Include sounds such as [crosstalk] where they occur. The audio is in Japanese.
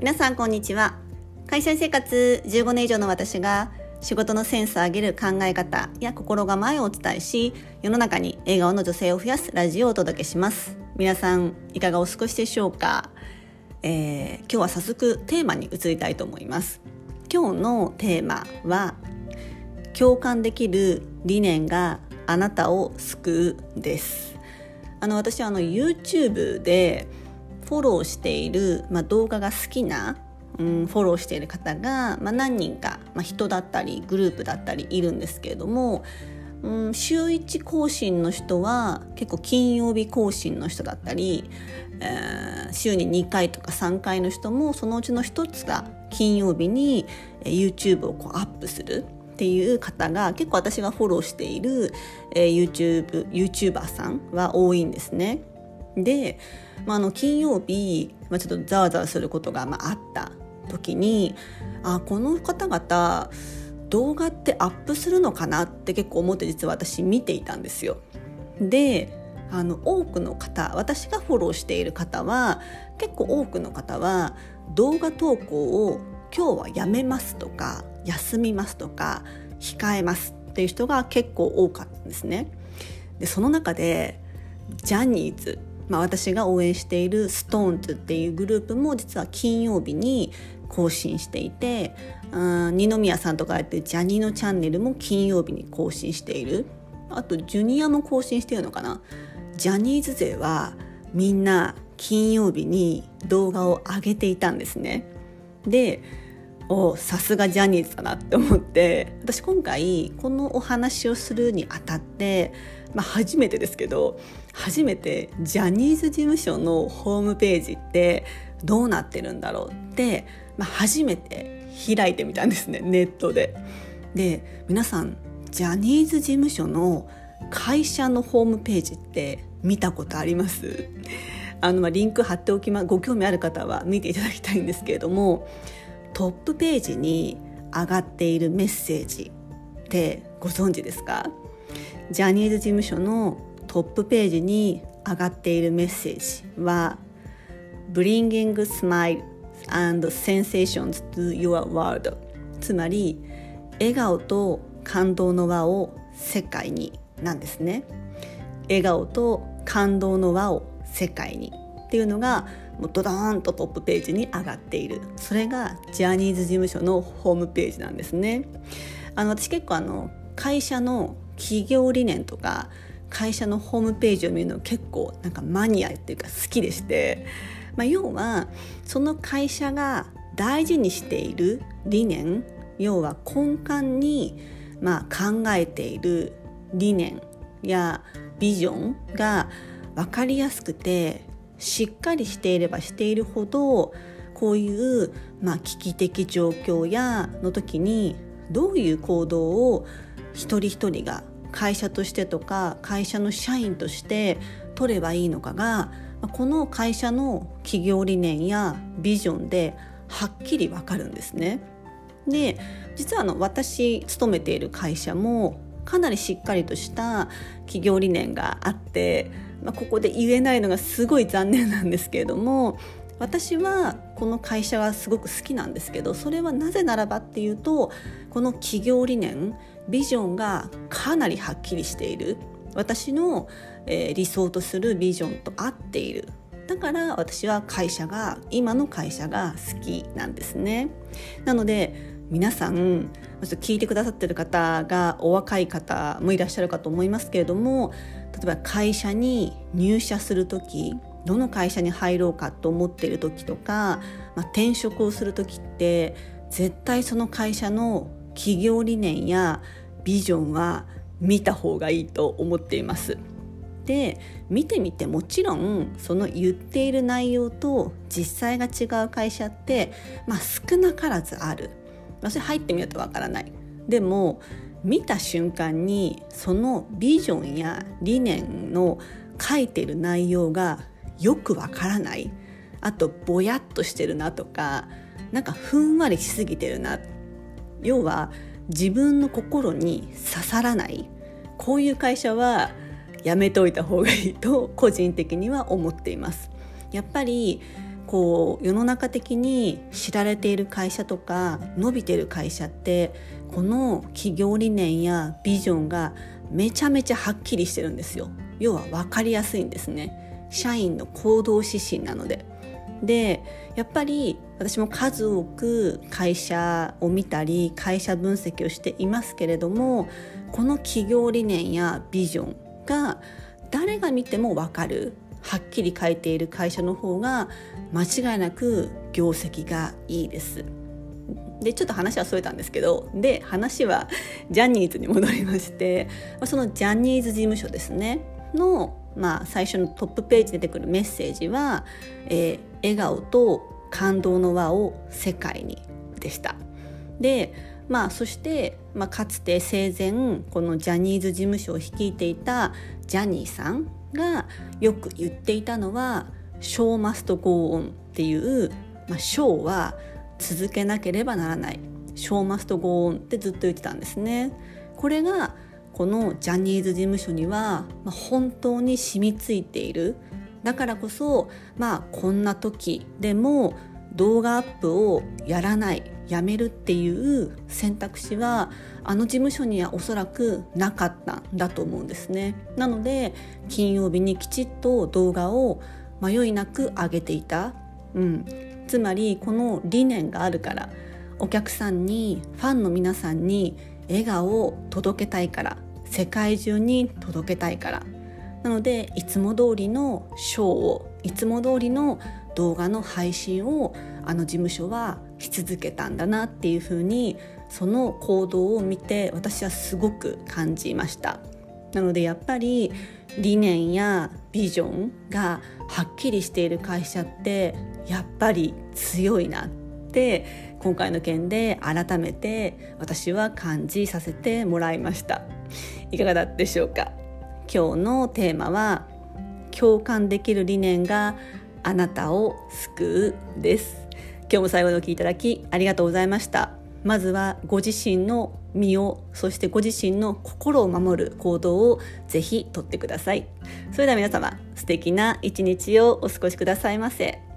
皆さんこんにちは。会社生活15年以上の私が仕事のセンスを上げる考え方や心構えをお伝えし世の中に笑顔の女性を増やすラジオをお届けします。皆さんいかがお過ごしでしょうか、えー、今日は早速テーマに移りたいと思います。今日のテーマは共感できる理念があなたを救うです。あの私はあの YouTube でフォローしている、まあ、動画が好きな、うん、フォローしている方が、まあ、何人か、まあ、人だったりグループだったりいるんですけれども、うん、週1更新の人は結構金曜日更新の人だったり、えー、週に2回とか3回の人もそのうちの1つが金曜日に YouTube をこうアップする。っていう方が結構私がフォローしている、えー、YouTube YouTuber さんは多いんですね。で、まあ、あの金曜日、まあ、ちょっとざわざわすることがまああった時にあこの方々動画ってアップするのかなって結構思って実は私見ていたんですよ。であの多くの方私がフォローしている方は結構多くの方は動画投稿を今日はやめますとか休みますとか控えますっていう人が結構多かったんですね。でその中でジャニーズまあ、私が応援している SixTONES っていうグループも実は金曜日に更新していてうん二宮さんとかやってジャニーのチャンネルも金曜日に更新している。あとジュニアも更新してるのかな。ジャニーズ勢はみんな金曜日に動画を上げていたんですね。でおさすがジャニーズだなって思って私今回このお話をするにあたって、まあ、初めてですけど初めてジャニーズ事務所のホームページってどうなってるんだろうって、まあ、初めて開いてみたんですねネットで。で皆さんジャニーズ事務所の会社のホームページって見たことあります？あのまあリンク貼っておきまご興味ある方は見ていただきたいんですけれどもトップページに上がっているメッセージってご存知ですか？ジャニーズ事務所のトップページに上がっているメッセージは Bringing Smile and Sensations to Your World つまり笑顔と感動の輪を世界になんですね。笑顔と感動の輪を世界に。っていうのがもうドドーンとトップページに上がっている。それがジャニーズ事務所のホームページなんですね。あの私結構あの会社の企業理念とか会社のホームページを見るの結構なんかマニアっていうか好きでして、まあ、要はその会社が大事にしている理念要は根幹にまあ考えている理念やビジョンが分かりやすくてしっかりしていればしているほどこういう、まあ、危機的状況やの時にどういう行動を一人一人が会社としてとか会社の社員として取ればいいのかがこの会社の企業理念やビジョンではっきりわかるんですね。で実はあの私勤めている会社もかなりしっかりとした企業理念があってまあ、ここで言えないのがすごい残念なんですけれども私はこの会社はすごく好きなんですけどそれはなぜならばっていうとこの企業理念ビジョンがかなりはっきりしている。私の、えー、理想とするビジョンと合っている。だから私は会社が今の会社が好きなんですね。なので皆さん聞いてくださってる方がお若い方もいらっしゃるかと思いますけれども例えば会社に入社する時どの会社に入ろうかと思っている時とか、まあ、転職をする時って絶対その会社の企業理念やビジョンは見た方がいいと思っています。で見てみてもちろんその言っている内容と実際が違う会社って、まあ、少なからずあるそれ入ってみるとわからないでも見た瞬間にそのビジョンや理念の書いてる内容がよくわからない。あとぼやっとしてるなとかなんかふんわりしすぎてるな。要は自分の心に刺さらない。こういう会社はやめておいた方がいいと個人的には思っています。やっぱりこう世の中的に知られている会社とか伸びてる会社ってこの企業理念やビジョンがめちゃめちゃはっきりしてるんですよ。要は分かりやすいんですね。社員の行動指針なので。でやっぱり私も数多く会社を見たり会社分析をしていますけれどもこの企業理念やビジョンが誰が見ても分かる。はっきり書いている会社の方が間違いなく業績がいいです。でちょっと話はそれたんですけどで話は [laughs] ジャニーズに戻りましてそのジャニーズ事務所ですねの、まあ、最初のトップページ出てくるメッセージは、えー、笑顔と感動の輪を世界にでした。でまあそして、まあ、かつて生前このジャニーズ事務所を率いていたジャニーさんがよく言っていたのは「ショーマストゴーオン」っていう、まあ、ショーは続けなければならない「ショーマストゴーオン」ってずっと言ってたんですね。これがこのジャニーズ事務所には、まあ、本当に染みついているだからこそまあこんな時でも動画アップをやらないやめるっていう選択肢はあの事務所にはおそらくなかったんだと思うんですね。なので金曜日にきちっと動画を迷いなく上げていた、うん、つまりこの理念があるからお客さんにファンの皆さんに笑顔を届けたいから世界中に届けたいから。なのでいつも通りのショーをいつも通りの動画の配信をあの事務所はし続けたんだなっていうふうにその行動を見て私はすごく感じました。なのでやっぱり理念やビジョンがはっきりしている会社ってやっぱり強いなって今回の件で改めて私は感じさせてもらいました。いかがだったでしょうか？今日のテーマは共感できる理念があなたを救うです。今日も最後までお聞きいただきありがとうございました。まずはご自身の身をそしてご自身の心を守る行動をぜひとってください。それでは皆様素敵な一日をお過ごしくださいませ。